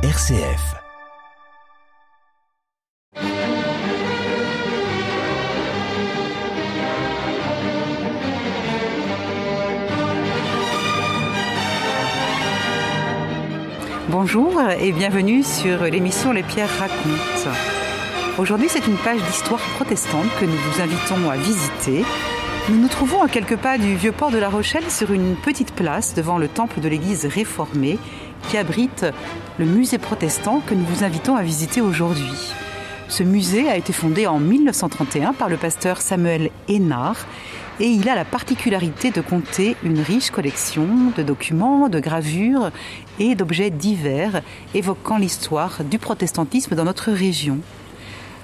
RCF. Bonjour et bienvenue sur l'émission Les Pierres racontent. Aujourd'hui, c'est une page d'histoire protestante que nous vous invitons à visiter. Nous nous trouvons à quelques pas du vieux port de La Rochelle sur une petite place devant le temple de l'église réformée qui abrite le musée protestant que nous vous invitons à visiter aujourd'hui. Ce musée a été fondé en 1931 par le pasteur Samuel Hénard et il a la particularité de compter une riche collection de documents, de gravures et d'objets divers évoquant l'histoire du protestantisme dans notre région.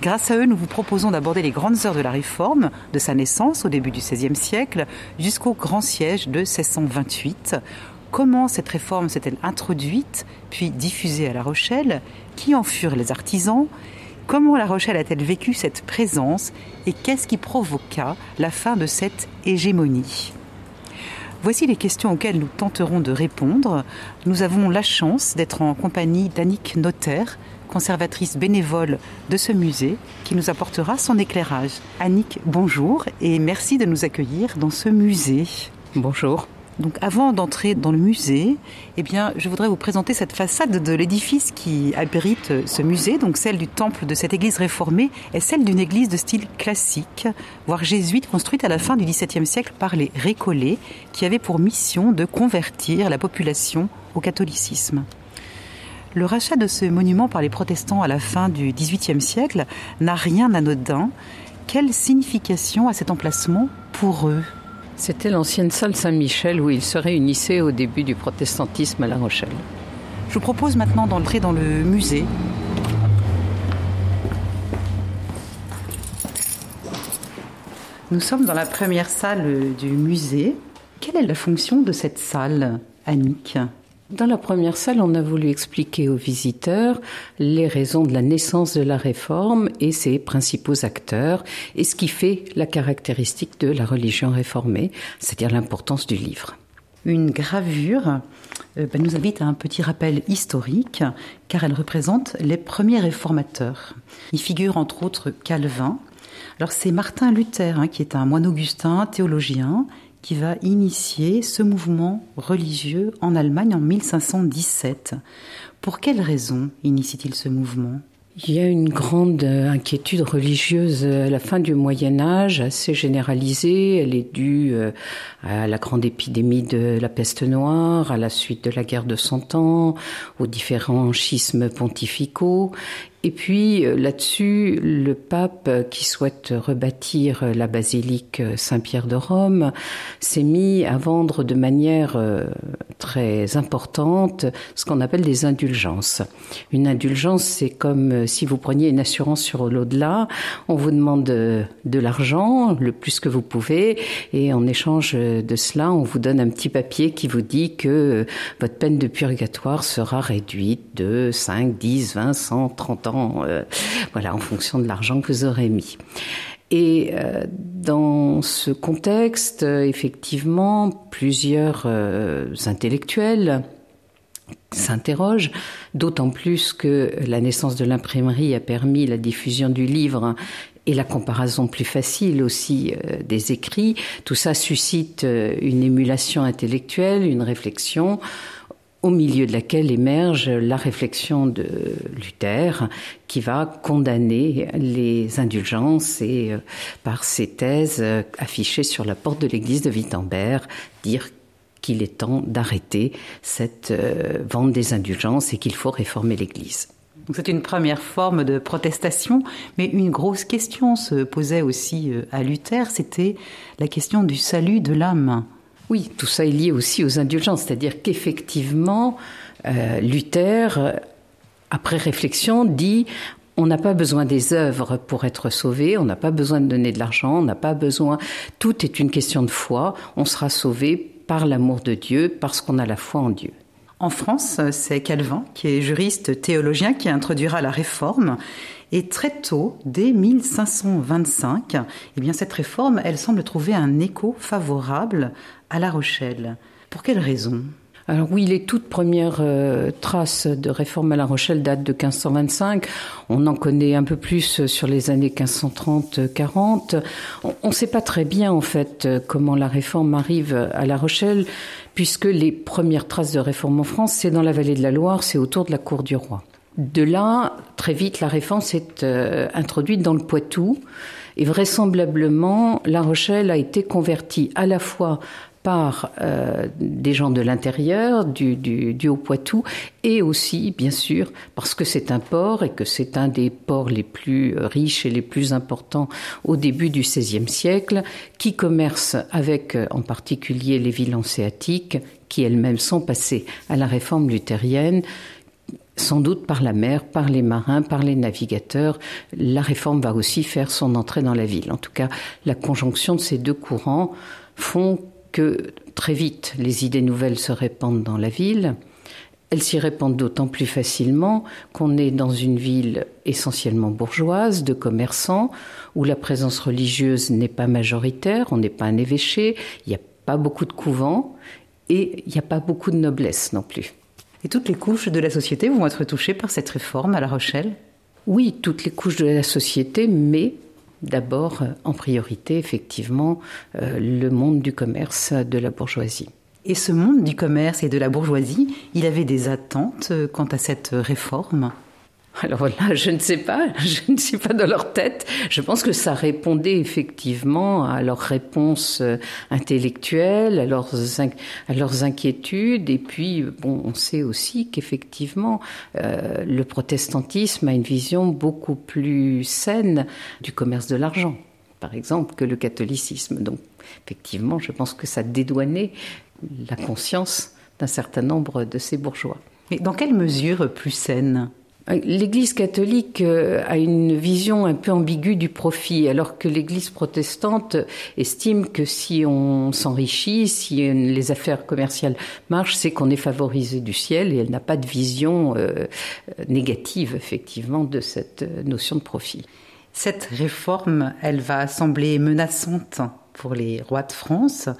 Grâce à eux, nous vous proposons d'aborder les grandes heures de la Réforme, de sa naissance au début du XVIe siècle jusqu'au grand siège de 1628. Comment cette réforme s'est-elle introduite, puis diffusée à La Rochelle Qui en furent les artisans Comment La Rochelle a-t-elle vécu cette présence et qu'est-ce qui provoqua la fin de cette hégémonie? Voici les questions auxquelles nous tenterons de répondre. Nous avons la chance d'être en compagnie d'Annick Notaire, conservatrice bénévole de ce musée, qui nous apportera son éclairage. Annick, bonjour et merci de nous accueillir dans ce musée. Bonjour. Donc avant d'entrer dans le musée, eh bien, je voudrais vous présenter cette façade de l'édifice qui abrite ce musée, donc celle du temple de cette église réformée est celle d'une église de style classique, voire jésuite, construite à la fin du XVIIe siècle par les Récollets, qui avaient pour mission de convertir la population au catholicisme. Le rachat de ce monument par les protestants à la fin du XVIIIe siècle n'a rien d'anodin. Quelle signification a cet emplacement pour eux? C'était l'ancienne salle Saint-Michel où ils se réunissaient au début du protestantisme à La Rochelle. Je vous propose maintenant d'entrer dans le musée. Nous sommes dans la première salle du musée. Quelle est la fonction de cette salle, Annick? Dans la première salle, on a voulu expliquer aux visiteurs les raisons de la naissance de la réforme et ses principaux acteurs, et ce qui fait la caractéristique de la religion réformée, c'est-à-dire l'importance du livre. Une gravure euh, ben, nous invite à un petit rappel historique, car elle représente les premiers réformateurs. Il figure entre autres Calvin. Alors c'est Martin Luther, hein, qui est un moine augustin, théologien, qui va initier ce mouvement religieux en Allemagne en 1517. Pour quelles raisons initie-t-il ce mouvement? Il y a une grande inquiétude religieuse à la fin du Moyen Âge, assez généralisée. Elle est due euh, à la grande épidémie de la peste noire, à la suite de la guerre de Cent Ans, aux différents schismes pontificaux. Et puis euh, là-dessus, le pape euh, qui souhaite rebâtir euh, la basilique Saint-Pierre de Rome s'est mis à vendre de manière très importante ce qu'on appelle des indulgences. Une indulgence, c'est comme si vous preniez une assurance sur l'au-delà. On vous demande de l'argent, le plus que vous pouvez, et en échange de cela, on vous donne un petit papier qui vous dit que votre peine de purgatoire sera réduite de 5, 10, 20, 100, 30 ans euh, voilà, en fonction de l'argent que vous aurez mis. Et euh, dans ce contexte, euh, effectivement, plusieurs intellectuels s'interrogent, d'autant plus que la naissance de l'imprimerie a permis la diffusion du livre et la comparaison plus facile aussi des écrits. Tout ça suscite une émulation intellectuelle, une réflexion au milieu de laquelle émerge la réflexion de Luther, qui va condamner les indulgences et, euh, par ses thèses euh, affichées sur la porte de l'église de Wittenberg, dire qu'il est temps d'arrêter cette euh, vente des indulgences et qu'il faut réformer l'église. C'est une première forme de protestation, mais une grosse question se posait aussi à Luther, c'était la question du salut de l'âme. Oui, tout ça est lié aussi aux indulgences, c'est-à-dire qu'effectivement, euh, Luther, après réflexion, dit on n'a pas besoin des œuvres pour être sauvé, on n'a pas besoin de donner de l'argent, on n'a pas besoin. Tout est une question de foi. On sera sauvé par l'amour de Dieu, parce qu'on a la foi en Dieu. En France, c'est Calvin, qui est juriste théologien, qui introduira la réforme. Et très tôt, dès 1525, eh bien, cette réforme, elle semble trouver un écho favorable à La Rochelle. Pour quelle raison? Alors oui, les toutes premières euh, traces de réforme à La Rochelle datent de 1525. On en connaît un peu plus sur les années 1530-40. On ne sait pas très bien en fait comment la réforme arrive à La Rochelle, puisque les premières traces de réforme en France, c'est dans la vallée de la Loire, c'est autour de la cour du roi. De là, très vite, la réforme s'est euh, introduite dans le Poitou. Et vraisemblablement, La Rochelle a été convertie à la fois par euh, des gens de l'intérieur, du, du, Haut-Poitou, et aussi, bien sûr, parce que c'est un port et que c'est un des ports les plus riches et les plus importants au début du XVIe siècle, qui commerce avec en particulier les villes hanséatiques, qui elles-mêmes sont passées à la réforme luthérienne, sans doute par la mer, par les marins, par les navigateurs. La réforme va aussi faire son entrée dans la ville. En tout cas, la conjonction de ces deux courants font que très vite les idées nouvelles se répandent dans la ville. Elles s'y répandent d'autant plus facilement qu'on est dans une ville essentiellement bourgeoise, de commerçants, où la présence religieuse n'est pas majoritaire, on n'est pas un évêché, il n'y a pas beaucoup de couvents et il n'y a pas beaucoup de noblesse non plus. Et toutes les couches de la société vont être touchées par cette réforme à La Rochelle? Oui, toutes les couches de la société, mais d'abord euh, en priorité effectivement euh, le monde du commerce de la bourgeoisie. Et ce monde du commerce et de la bourgeoisie, il avait des attentes euh, quant à cette réforme? Alors voilà, je ne sais pas, je ne suis pas dans leur tête. Je pense que ça répondait effectivement à leurs réponses euh, intellectuelles, à leurs, à leurs inquiétudes. Et puis, bon, on sait aussi qu'effectivement, euh, le protestantisme a une vision beaucoup plus saine du commerce de l'argent, par exemple, que le catholicisme. Donc, effectivement, je pense que ça dédouanait la conscience d'un certain nombre de ces bourgeois. Mais dans quelle mesure plus saine? L'Église catholique euh, a une vision un peu ambiguë du profit, alors que l'Église protestante estime que si on s'enrichit, si les affaires commerciales marchent, c'est qu'on est favorisé du ciel et elle n'a pas de vision euh, négative, effectivement, de cette notion de profit. Cette réforme, elle va sembler menaçante pour les rois de France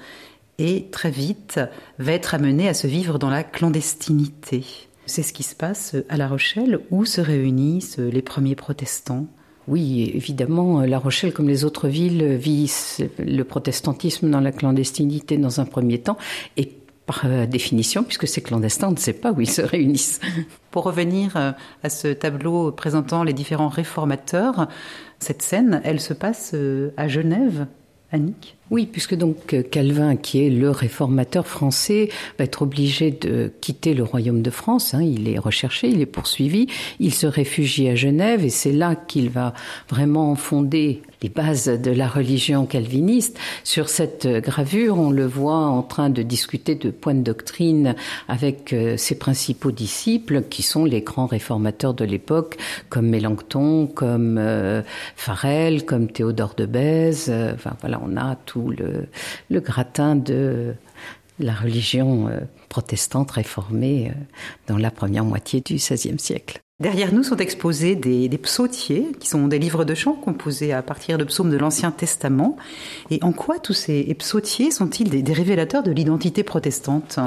et très vite va être amenée à se vivre dans la clandestinité. C'est ce qui se passe à La Rochelle où se réunissent les premiers protestants. Oui, évidemment, La Rochelle, comme les autres villes, vit le protestantisme dans la clandestinité dans un premier temps et par définition, puisque c'est clandestin, on ne sait pas où ils se réunissent. Pour revenir euh, à ce tableau présentant les différents réformateurs, cette scène, elle se passe euh, à Genève, Annick oui, puisque donc euh, Calvin, qui est le réformateur français, va être obligé de quitter le royaume de France. Hein. il est recherché, il est poursuivi. Il se réfugie à Genève et c'est là qu'il va vraiment fonder les bases de la religion calviniste. Sur cette gravure, on le voit en train de discuter de points de doctrine avec euh, ses principaux disciples, qui sont les grands réformateurs de l'époque, comme Mélenchon, comme euh, Farel, comme Théodore de Bèze. Enfin voilà, on a tout le, gratin de la religion euh, protestante réformée euh, dans la première moitié du XVIe siècle. Derrière nous sont exposés des, psautiers, qui sont des livres de chants composés à partir de psaumes de l'Ancien Testament. Et en quoi tous ces psautiers sont-ils des révélateurs de l'identité protestante?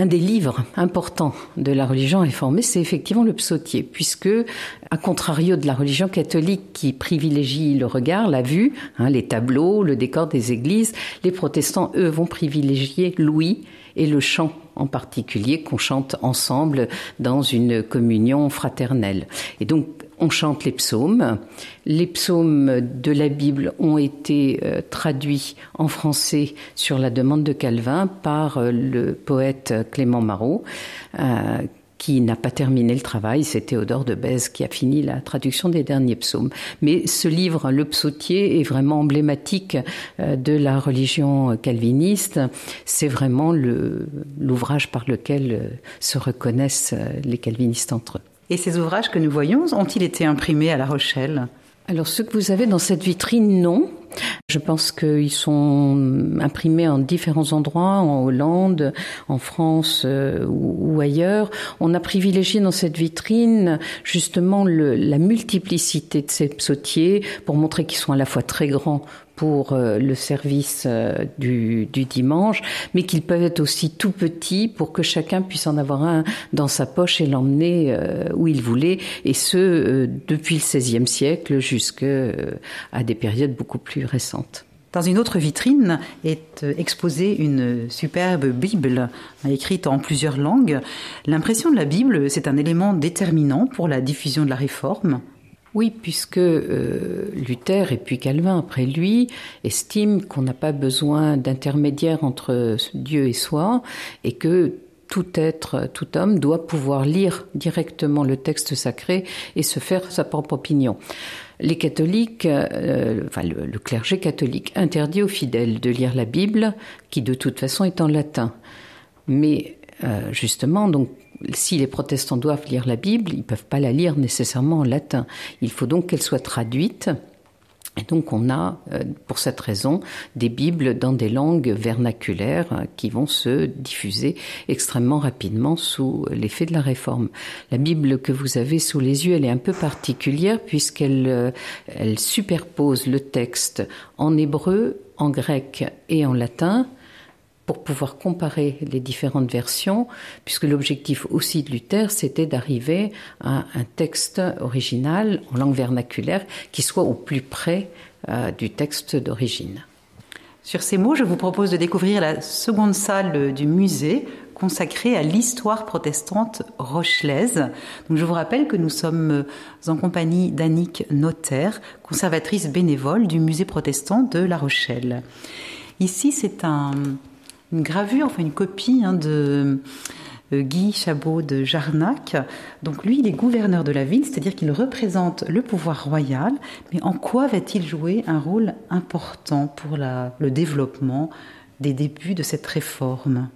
Un des livres importants de la religion réformée, c'est effectivement le psautier, puisque, à contrario de la religion catholique qui privilégie le regard, la vue, hein, les tableaux, le décor des églises, les protestants, eux, vont privilégier l'ouïe et le chant en particulier qu'on chante ensemble dans une communion fraternelle. Et donc on chante les psaumes. Les psaumes de la Bible ont été euh, traduits en français sur la demande de Calvin par euh, le poète Clément Marot, euh, qui n'a pas terminé le travail, c'est Théodore de Bèze qui a fini la traduction des derniers psaumes. Mais ce livre, Le Psautier, est vraiment emblématique de la religion calviniste. C'est vraiment l'ouvrage par lequel se reconnaissent les calvinistes entre eux. Et ces ouvrages que nous voyons ont-ils été imprimés à La Rochelle? Alors, ce que vous avez dans cette vitrine, non, Je pense qu'ils sont imprimés en différents endroits, en Hollande, en France euh, ou, ailleurs. On a privilégié dans cette vitrine justement la multiplicité de ces psautiers pour montrer qu'ils sont à la fois très grands pour euh, le service euh, du, du dimanche, mais qu'ils peuvent être aussi tout petits pour que chacun puisse en avoir un dans sa poche et l'emmener où il voulait, et ce depuis le XVIe siècle jusqu'à des périodes beaucoup plus récentes. Dans une autre vitrine est exposée une superbe Bible écrite en plusieurs langues. L'impression de la Bible, c'est un élément déterminant pour la diffusion de la réforme. Oui, puisque euh, Luther et puis Calvin, après lui, estiment qu'on n'a pas besoin d'intermédiaire entre Dieu et soi et que tout être, tout homme doit pouvoir lire directement le texte sacré et se faire sa propre opinion. Les catholiques, euh, enfin le, le, clergé catholique interdit aux fidèles de lire la Bible, qui de toute façon est en latin. Mais euh, justement, donc si les protestants doivent lire la Bible, ils ne peuvent pas la lire nécessairement en latin. Il faut donc qu'elle soit traduite. Et donc on a, euh, pour cette raison, des Bibles dans des langues vernaculaires euh, qui vont se diffuser extrêmement rapidement sous l'effet de la réforme. La Bible que vous avez sous les yeux, elle est un peu particulière puisqu'elle euh, elle superpose le texte en hébreu, en grec et en latin pour pouvoir comparer les différentes versions, puisque l'objectif aussi de Luther, c'était d'arriver à un texte original en langue vernaculaire qui soit au plus près euh, du texte d'origine. Sur ces mots, je vous propose de découvrir la seconde salle du musée consacrée à l'histoire protestante rochelaise. Donc je vous rappelle que nous sommes en compagnie d'Annick Notaire, conservatrice bénévole du musée protestant de La Rochelle. Ici, c'est un, une gravure, enfin une copie hein, de euh, Guy Chabot de Jarnac. Donc lui, il est gouverneur de la ville, c'est-à-dire qu'il représente le pouvoir royal, mais en quoi va-t-il jouer un rôle important pour le développement des débuts de cette réforme?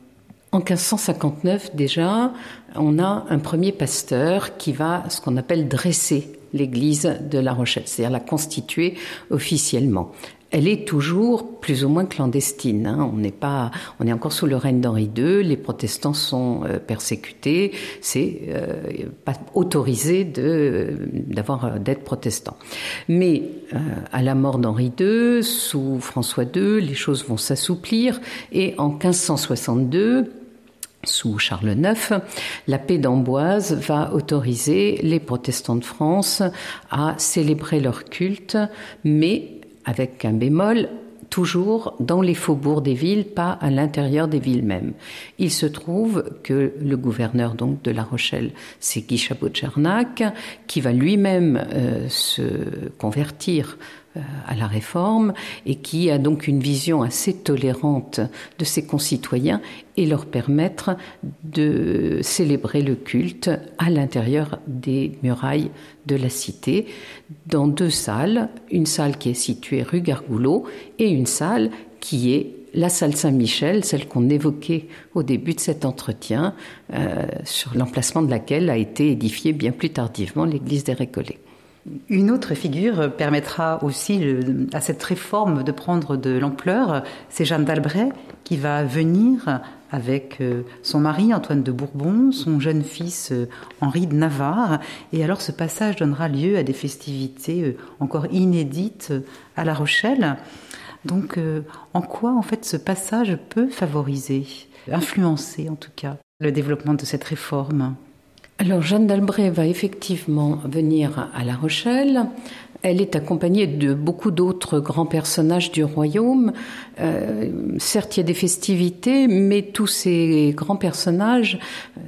En 1559 déjà, on a un premier pasteur qui va ce qu'on appelle dresser l'église de La Rochelle, c'est-à-dire la constituer officiellement elle est toujours plus ou moins clandestine. Hein. On n'est pas, on est encore sous le règne d'Henri II. Les protestants sont euh, persécutés. C'est euh, pas autorisé d'avoir euh, d'être protestant. Mais à la mort d'Henri II, sous François II, les choses vont s'assouplir et en 1562 sous Charles IX, la paix d'Amboise va autoriser les protestants de France à célébrer leur culte, mais avec un bémol, toujours dans les faubourgs des villes, pas à l'intérieur des villes mêmes. Il se trouve que le gouverneur donc de La Rochelle, c'est Guy Chabot de Jarnac, qui va lui-même euh, se convertir à la réforme et qui a donc une vision assez tolérante de ses concitoyens et leur permettre de célébrer le culte à l'intérieur des murailles de la cité dans deux salles, une salle qui est située rue Gargoulot et une salle qui est la salle Saint-Michel, celle qu'on évoquait au début de cet entretien, euh, sur l'emplacement de laquelle a été édifiée bien plus tardivement l'église des Récollets. Une autre figure permettra aussi à cette réforme de prendre de l'ampleur, c'est Jeanne d'Albret qui va venir avec euh, son mari Antoine de Bourbon, son jeune fils euh, Henri de Navarre. Et alors ce passage donnera lieu à des festivités euh, encore inédites à La Rochelle. Donc en quoi en fait ce passage peut favoriser, influencer en tout cas le développement de cette réforme? Alors Jeanne d'Albret va effectivement venir à La Rochelle. Elle est accompagnée de beaucoup d'autres grands personnages du royaume. Euh, certes, il y a des festivités, mais tous ces grands personnages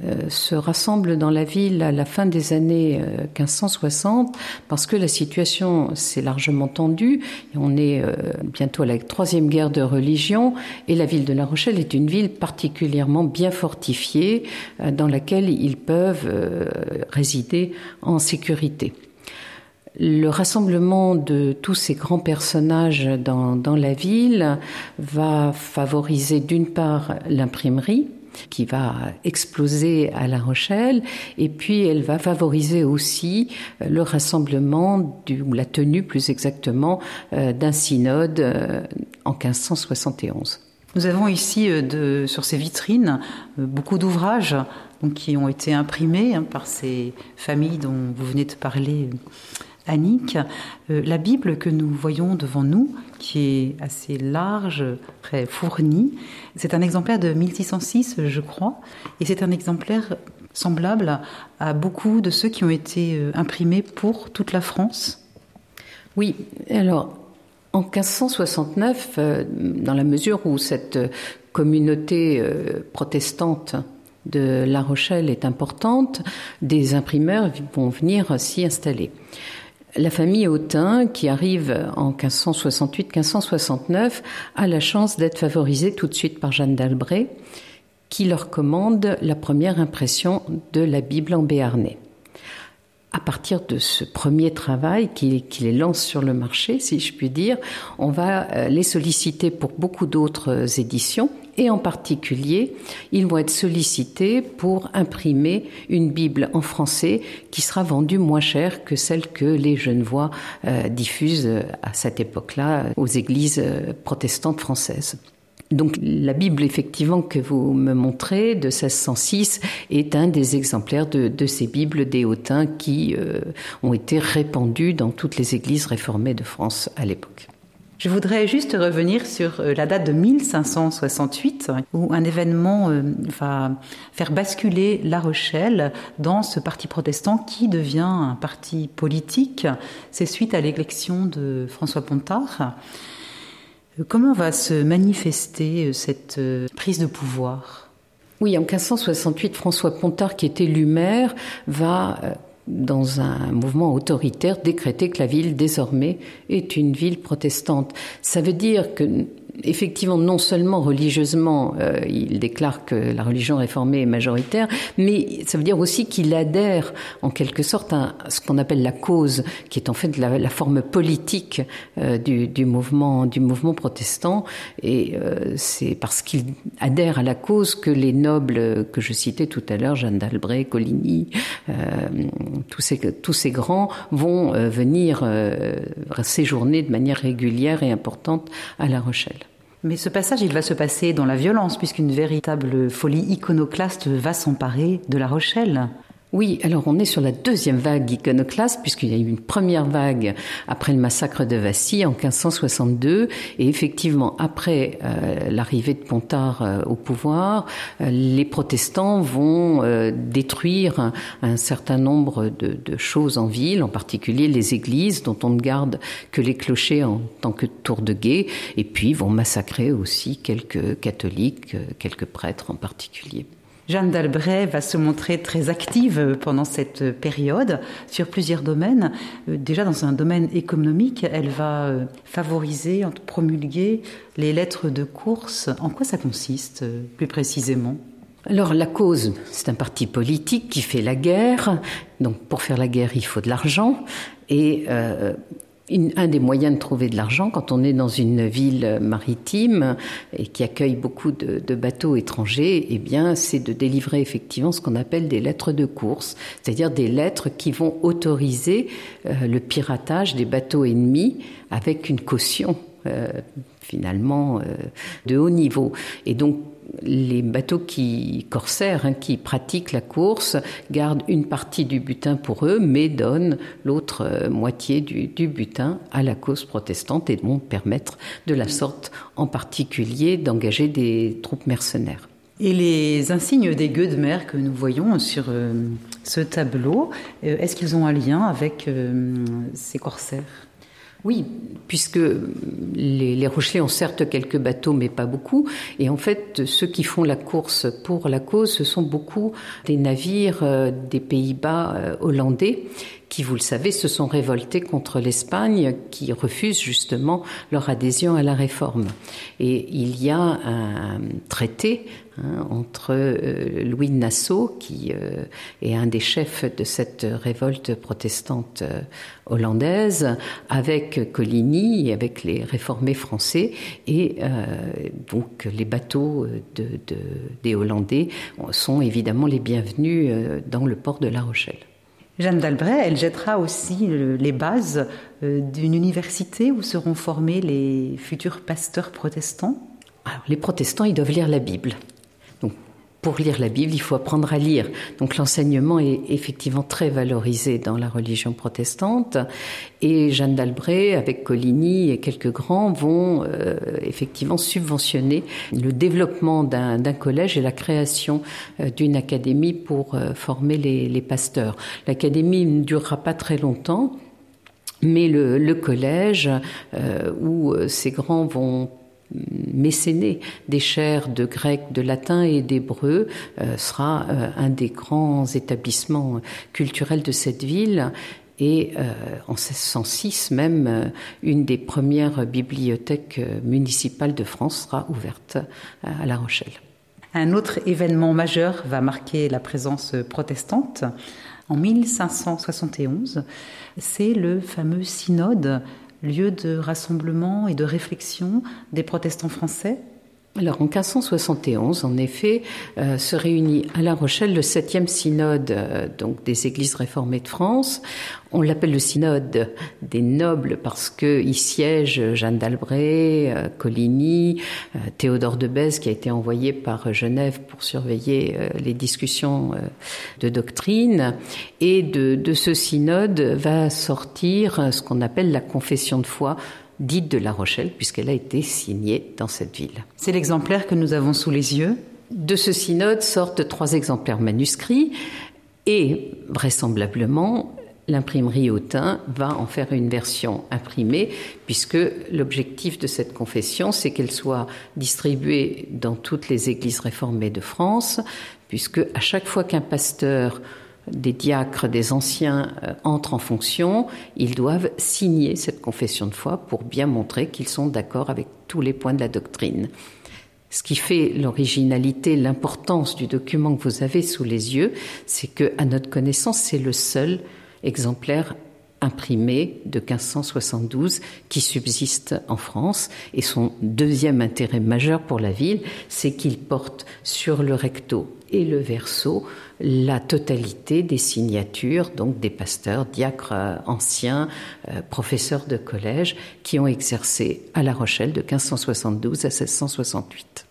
euh, se rassemblent dans la ville à la fin des années 1560 euh, parce que la situation s'est largement tendue. On est euh, bientôt à la troisième guerre de religion et la ville de La Rochelle est une ville particulièrement bien fortifiée dans laquelle ils peuvent résider en sécurité le rassemblement de tous ces grands personnages dans, la ville va favoriser d'une part l'imprimerie, qui va exploser à La Rochelle, et puis elle va favoriser aussi le rassemblement, ou la tenue plus exactement, d'un synode en 1571. Nous avons ici sur ces vitrines beaucoup d'ouvrages qui ont été imprimés hein, par ces familles dont vous venez de parler, Annick. Euh, la Bible que nous voyons devant nous, qui est assez large, très fournie, c'est un exemplaire de 1606, je crois, et c'est un exemplaire semblable à beaucoup de ceux qui ont été euh, imprimés pour toute la France. Oui, alors en 1569, euh, dans la mesure où cette communauté protestante de La Rochelle est importante, des imprimeurs vont venir s'y installer. La famille Autain, qui arrive en 1568-1569, a la chance d'être favorisée tout de suite par Jeanne d'Albret, qui leur commande la première impression de la Bible en béarnais. À partir de ce premier travail qui, les lance sur le marché, si je puis dire, on va euh, les solliciter pour beaucoup d'autres éditions et en particulier, ils vont être sollicités pour imprimer une Bible en français qui sera vendue moins cher que celle que les Genevois euh, diffusent à cette époque-là aux églises euh, protestantes françaises. Donc la Bible, effectivement, que vous me montrez, de 1606, est un des exemplaires de, ces Bibles des Hautains qui euh, ont été répandues dans toutes les églises réformées de France à l'époque. Je voudrais juste revenir sur euh, la date de 1568, où un événement euh, va faire basculer La Rochelle dans ce parti protestant qui devient un parti politique. C'est suite à l'élection de François Pontard. Euh, comment va se manifester cette prise de pouvoir? Oui, en 1568, François Pontard, qui était élu maire, va dans un mouvement autoritaire, décréter que la ville désormais est une ville protestante. Ça veut dire que effectivement, non seulement religieusement, euh, il déclare que la religion réformée est majoritaire, mais ça veut dire aussi qu'il adhère en quelque sorte à ce qu'on appelle la cause, qui est en fait la, forme politique euh, du, du, mouvement du mouvement protestant. Et euh, c'est parce qu'il adhère à la cause que les nobles que je citais tout à l'heure, Jeanne d'Albret, Coligny, euh, tous ces tous ces grands vont euh, venir séjourner de manière régulière et importante à La Rochelle. Mais ce passage, il va se passer dans la violence, puisqu'une véritable folie iconoclaste va s'emparer de La Rochelle. Oui, alors on est sur la deuxième vague iconoclaste, puisqu'il y a eu une première vague après le massacre de Vassy en 1562, et effectivement, après euh, l'arrivée de Pontard euh, au pouvoir, euh, les protestants vont détruire un, certain nombre de, de, choses en ville, en particulier les églises, dont on ne garde que les clochers en tant que tour de guet, et puis vont massacrer aussi quelques catholiques, quelques prêtres en particulier. Jeanne d'Albret va se montrer très active pendant cette période sur plusieurs domaines. Euh, déjà dans un domaine économique, elle va euh, favoriser, promulguer les lettres de course. En quoi ça consiste euh, plus précisément? Alors la cause, c'est un parti politique qui fait la guerre. Donc pour faire la guerre, il faut de l'argent. Et euh, un des moyens de trouver de l'argent quand on est dans une ville maritime et qui accueille beaucoup de, de bateaux étrangers, eh bien, c'est de délivrer effectivement ce qu'on appelle des lettres de course, c'est-à-dire des lettres qui vont autoriser euh, le piratage des bateaux ennemis avec une caution euh, finalement euh, de haut niveau. Et donc les bateaux qui corsaires hein, qui pratiquent la course gardent une partie du butin pour eux, mais donnent l'autre euh, moitié du, butin à la cause protestante et vont permettre de la sorte en particulier d'engager des troupes mercenaires. Et les insignes des gueux de mer que nous voyons sur euh, ce tableau, euh, est-ce qu'ils ont un lien avec ces corsaires? Oui, puisque les, les ont certes quelques bateaux, mais pas beaucoup. Et en fait, ceux qui font la course pour la cause, ce sont beaucoup des navires euh, des Pays-Bas euh, hollandais qui, vous le savez, se sont révoltés contre l'Espagne qui refuse justement leur adhésion à la réforme. Et il y a un traité Hein, entre euh, Louis de Nassau, qui euh, est un des chefs de cette révolte protestante euh, hollandaise, avec Coligny, avec les réformés français, et donc les bateaux de, des Hollandais sont évidemment les bienvenus dans le port de La Rochelle. Jeanne d'Albret, elle jettera aussi les bases d'une université où seront formés les futurs pasteurs protestants. Alors, les protestants, ils doivent lire la Bible pour lire la Bible, il faut apprendre à lire. Donc l'enseignement est effectivement très valorisé dans la religion protestante. Et Jeanne d'Albret, avec Coligny et quelques grands, vont euh, effectivement subventionner le développement d'un collège et la création euh, d'une académie pour euh, former les, pasteurs. L'académie ne durera pas très longtemps. Mais le, collège où ces grands vont mécéné des chaires de grec, de latin et d'hébreu euh, sera euh, un des grands établissements culturels de cette ville et euh, en 1606 même une des premières bibliothèques municipales de France sera ouverte à La Rochelle. Un autre événement majeur va marquer la présence protestante en 1571, c'est le fameux synode lieu de rassemblement et de réflexion des protestants français alors en 1571, en effet, euh, se réunit à La Rochelle le septième synode euh, donc des Églises réformées de France. On l'appelle le synode des nobles parce que y siègent Jeanne d'Albret, euh, Coligny, Théodore de Bèze qui a été envoyé par Genève pour surveiller les discussions de doctrine. Et de, de ce synode va sortir ce qu'on appelle la confession de foi dite de La Rochelle, puisqu'elle a été signée dans cette ville. C'est l'exemplaire que nous avons sous les yeux. De ce synode sortent trois exemplaires manuscrits et vraisemblablement l'imprimerie Autun va en faire une version imprimée, puisque l'objectif de cette confession, c'est qu'elle soit distribuée dans toutes les églises réformées de France, puisque à chaque fois qu'un pasteur des diacres, des anciens euh, entrent en fonction, ils doivent signer cette confession de foi pour bien montrer qu'ils sont d'accord avec tous les points de la doctrine. Ce qui fait l'originalité, l'importance du document que vous avez sous les yeux, c'est que, à notre connaissance, c'est le seul exemplaire imprimé de 1572 qui subsiste en France. Et son deuxième intérêt majeur pour la ville, c'est qu'il porte sur le recto et le verso la totalité des signatures, donc des pasteurs, diacres euh, anciens, euh, professeurs de collège, qui ont exercé à La Rochelle de 1572 à 1668.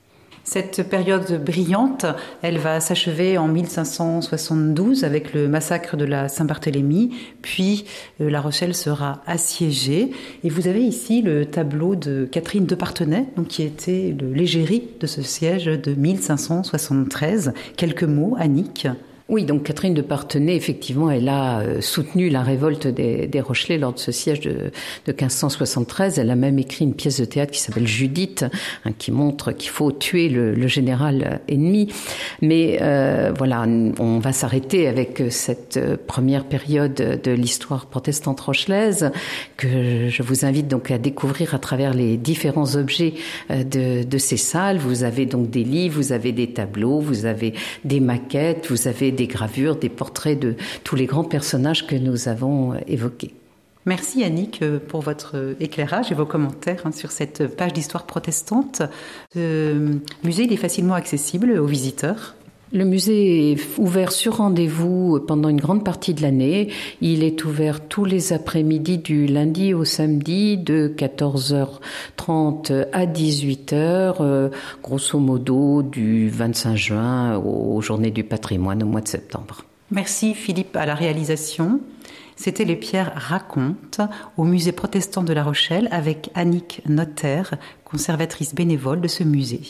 Cette période brillante, elle va s'achever en 1572 avec le massacre de la Saint-Barthélemy, puis euh, La Rochelle sera assiégée. Et vous avez ici le tableau de Catherine de Partenay, donc qui était le légérie de ce siège de 1573. Quelques mots, Annick oui, donc Catherine de Partenay, effectivement, elle a euh, soutenu la révolte des, Rochelais lors de ce siège de, de, 1573. Elle a même écrit une pièce de théâtre qui s'appelle Judith, hein, qui montre qu'il faut tuer le, le, général ennemi. Mais euh, voilà, on va s'arrêter avec cette première période de l'histoire protestante rochelaise que je vous invite donc à découvrir à travers les différents objets euh, de, de ces salles. Vous avez donc des livres, vous avez des tableaux, vous avez des maquettes, vous avez des gravures, des portraits de tous les grands personnages que nous avons euh, évoqués. Merci Annick euh, pour votre euh, éclairage et vos commentaires hein, sur cette page d'histoire protestante. Le musée est facilement accessible aux visiteurs. Le musée est ouvert sur rendez-vous pendant une grande partie de l'année. Il est ouvert tous les après-midi du lundi au samedi de 14h30 à 18h, grosso modo du 25 juin aux journées du patrimoine au mois de septembre. Merci Philippe à la réalisation. C'était Les Pierres racontent au musée protestant de La Rochelle avec Annick Notaire, conservatrice bénévole de ce musée.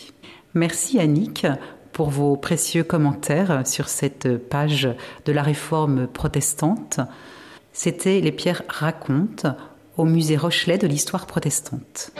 Merci Annick pour vos précieux commentaires sur cette page de la réforme protestante. C'était Les Pierres racontent au musée Rochelet de l'histoire protestante.